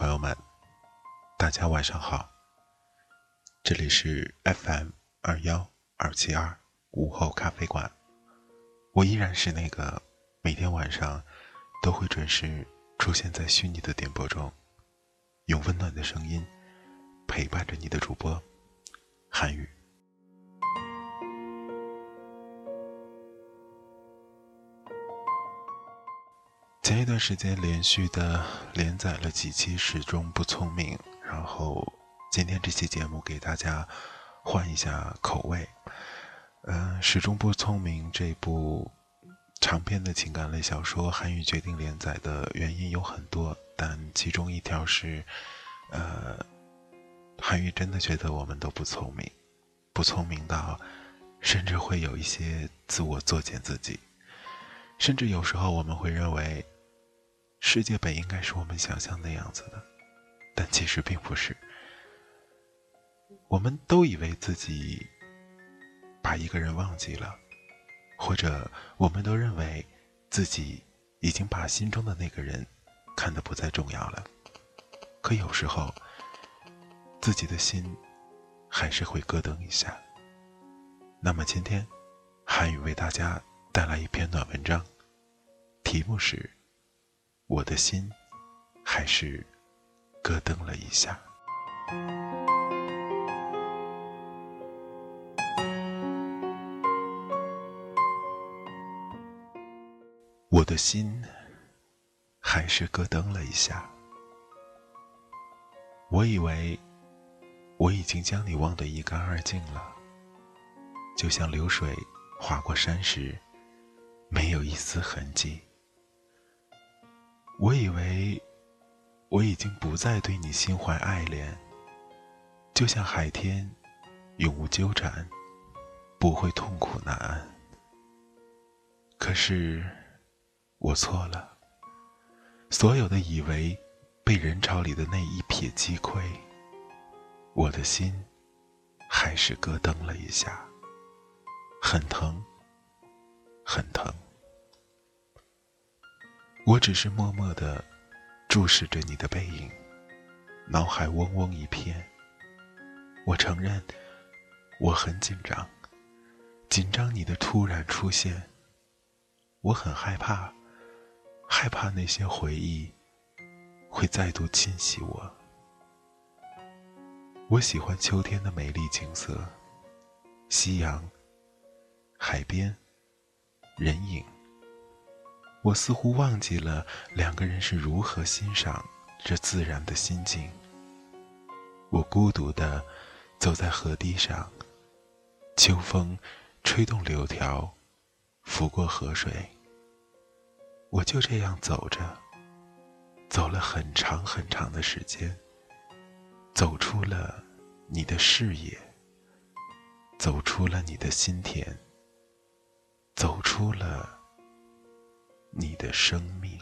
朋友们，大家晚上好。这里是 FM 二幺二七二午后咖啡馆，我依然是那个每天晚上都会准时出现在虚拟的点播中，用温暖的声音陪伴着你的主播韩宇。前一段时间连续的连载了几期《始终不聪明》，然后今天这期节目给大家换一下口味。嗯，《始终不聪明》这部长篇的情感类小说，韩愈决定连载的原因有很多，但其中一条是，呃，韩愈真的觉得我们都不聪明，不聪明到甚至会有一些自我作践自己，甚至有时候我们会认为。世界本应该是我们想象的样子的，但其实并不是。我们都以为自己把一个人忘记了，或者我们都认为自己已经把心中的那个人看得不再重要了。可有时候，自己的心还是会咯噔一下。那么今天，韩语为大家带来一篇短文章，题目是。我的心还是咯噔了一下，我的心还是咯噔了一下。我以为我已经将你忘得一干二净了，就像流水划过山时，没有一丝痕迹。我以为我已经不再对你心怀爱恋，就像海天永无纠缠，不会痛苦难安。可是我错了，所有的以为被人潮里的那一瞥击溃，我的心还是咯噔了一下，很疼，很疼。我只是默默地注视着你的背影，脑海嗡嗡一片。我承认，我很紧张，紧张你的突然出现。我很害怕，害怕那些回忆会再度侵袭我。我喜欢秋天的美丽景色，夕阳、海边、人影。我似乎忘记了两个人是如何欣赏这自然的心境。我孤独地走在河堤上，秋风吹动柳条，拂过河水。我就这样走着，走了很长很长的时间，走出了你的视野，走出了你的心田，走出了。你的生命。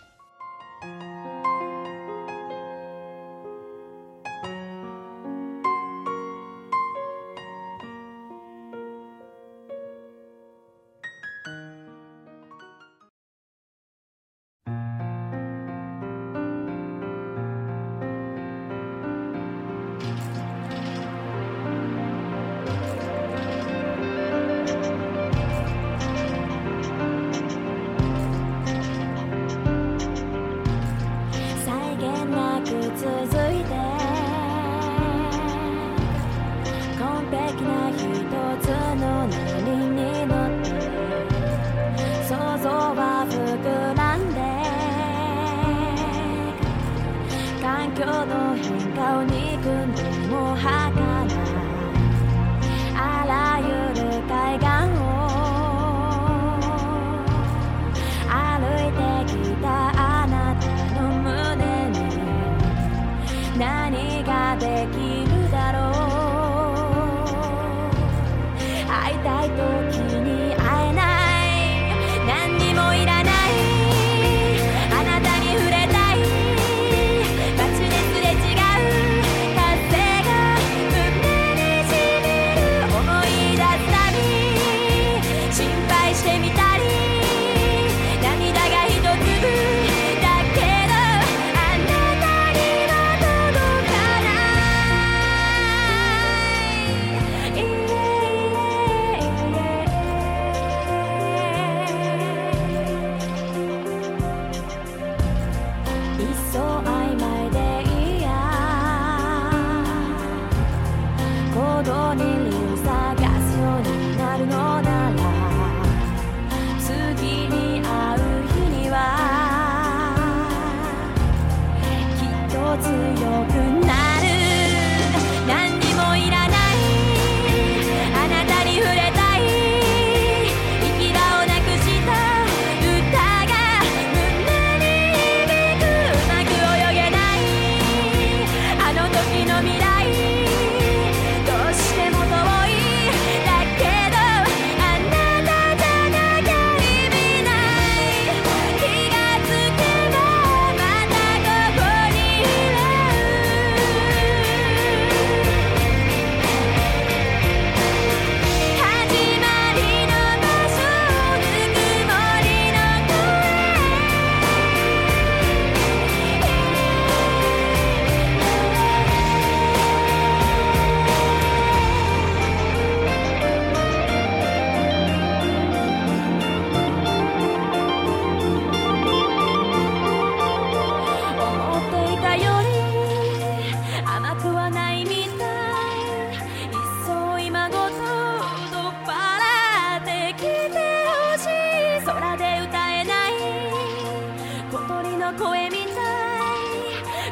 の声みた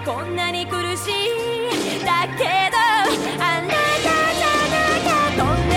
いこんなに苦しいだけどあなたじゃなきゃどんな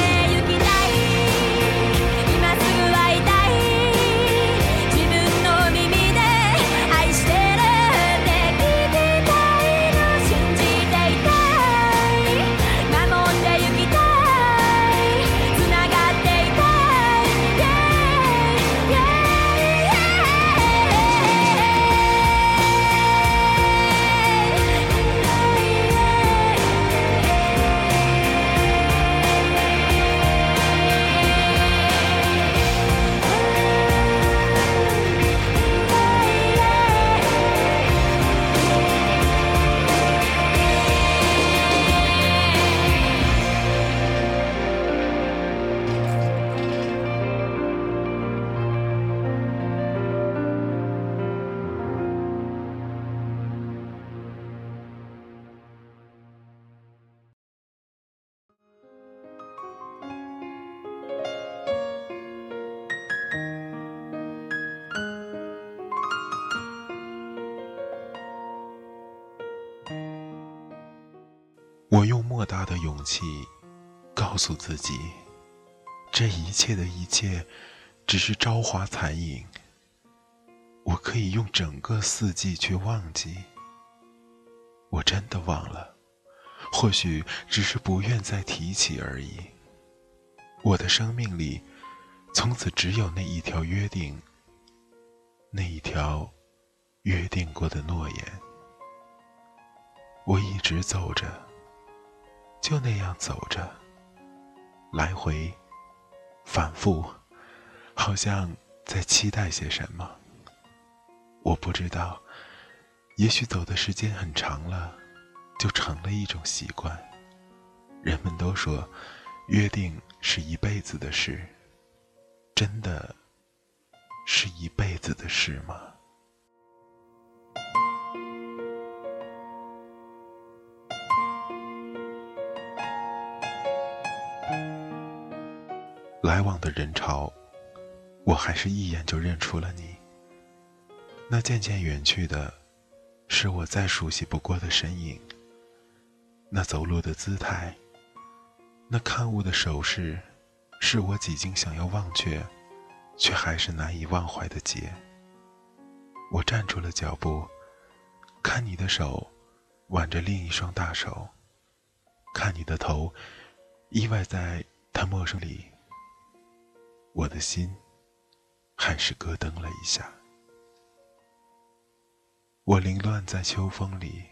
我用莫大的勇气告诉自己，这一切的一切只是朝华残影。我可以用整个四季去忘记。我真的忘了，或许只是不愿再提起而已。我的生命里，从此只有那一条约定，那一条约定过的诺言。我一直走着。就那样走着，来回，反复，好像在期待些什么。我不知道，也许走的时间很长了，就成了一种习惯。人们都说，约定是一辈子的事，真的是一辈子的事吗？来往的人潮，我还是一眼就认出了你。那渐渐远去的，是我再熟悉不过的身影。那走路的姿态，那看物的手势，是我几经想要忘却，却还是难以忘怀的结。我站住了脚步，看你的手挽着另一双大手，看你的头依偎在他陌生里。我的心还是咯噔了一下。我凌乱在秋风里。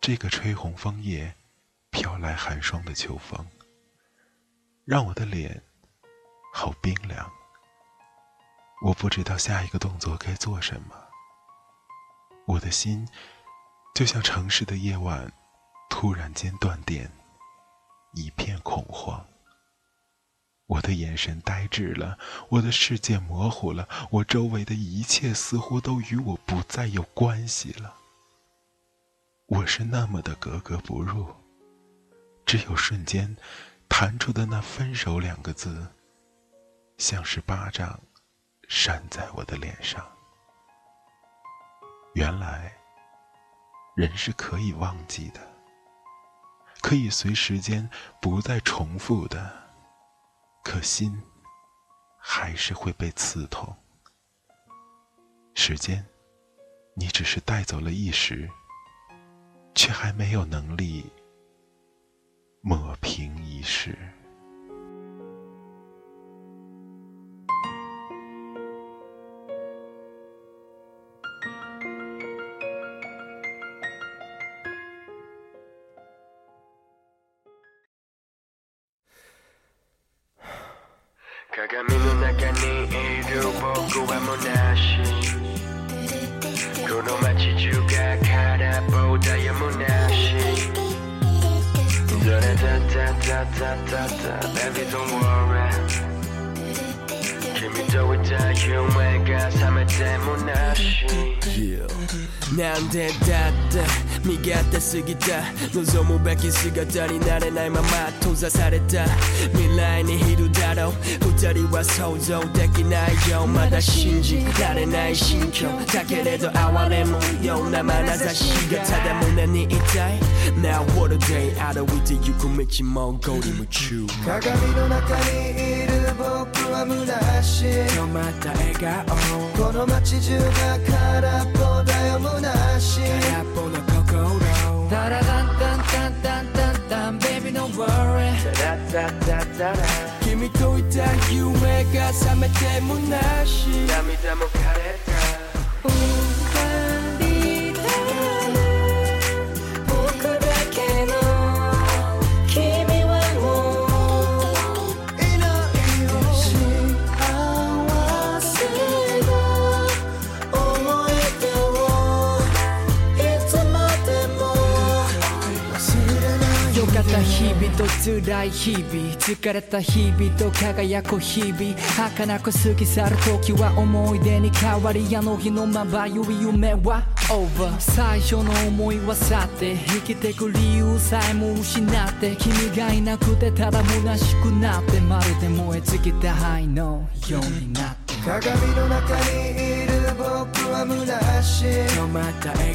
这个吹红枫叶、飘来寒霜的秋风，让我的脸好冰凉。我不知道下一个动作该做什么。我的心就像城市的夜晚，突然间断电，一片恐慌。我的眼神呆滞了，我的世界模糊了，我周围的一切似乎都与我不再有关系了。我是那么的格格不入，只有瞬间弹出的那“分手”两个字，像是巴掌扇在我的脸上。原来，人是可以忘记的，可以随时间不再重复的。可心，还是会被刺痛。时间，你只是带走了一时，却还没有能力抹平一世。Baby, don't worry. I'm a diamond Yeah. Now I'm dead, 身勝手すぎた望むべき姿になれないまま閉ざされた未来にいるだろう二人は想像できないよまだ信じられない心境だけれど哀れもような眼差しがただ胸に痛い Now what a day 歩いてゆく道もゴリ夢中鏡の中にいる僕は虚しい止まった笑顔この街中が空っぽだよ虚しい空っぽの Baby, don't worry give me that you 辛い日々疲れた日々と輝く日々儚く過ぎ去る時は思い出に変わりあの日のまばゆい夢は over 最初の思いは去って生きてく理由さえも失って君がいなくてただ虚しくなってまるで燃え尽きた灰のようになって鏡の中にいる僕は虚しい止まった笑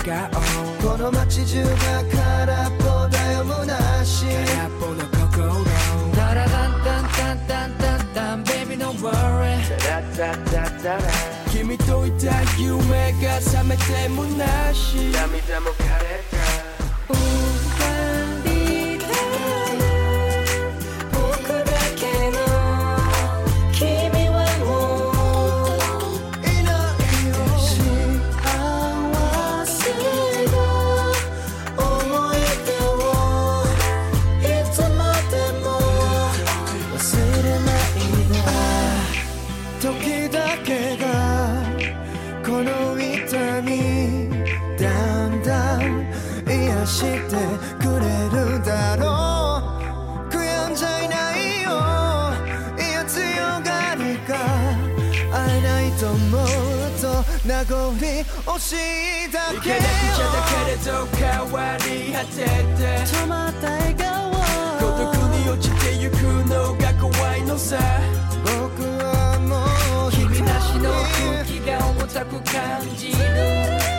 顔この街中が空っぽだよ虚しい空っぽの baby, don't worry. Give me to it, しだけをいけなくちゃだけれど変わり果てて止まった笑顔孤独に落ちてゆくのが怖いのさ僕はもう君なしの空気が重たく感じる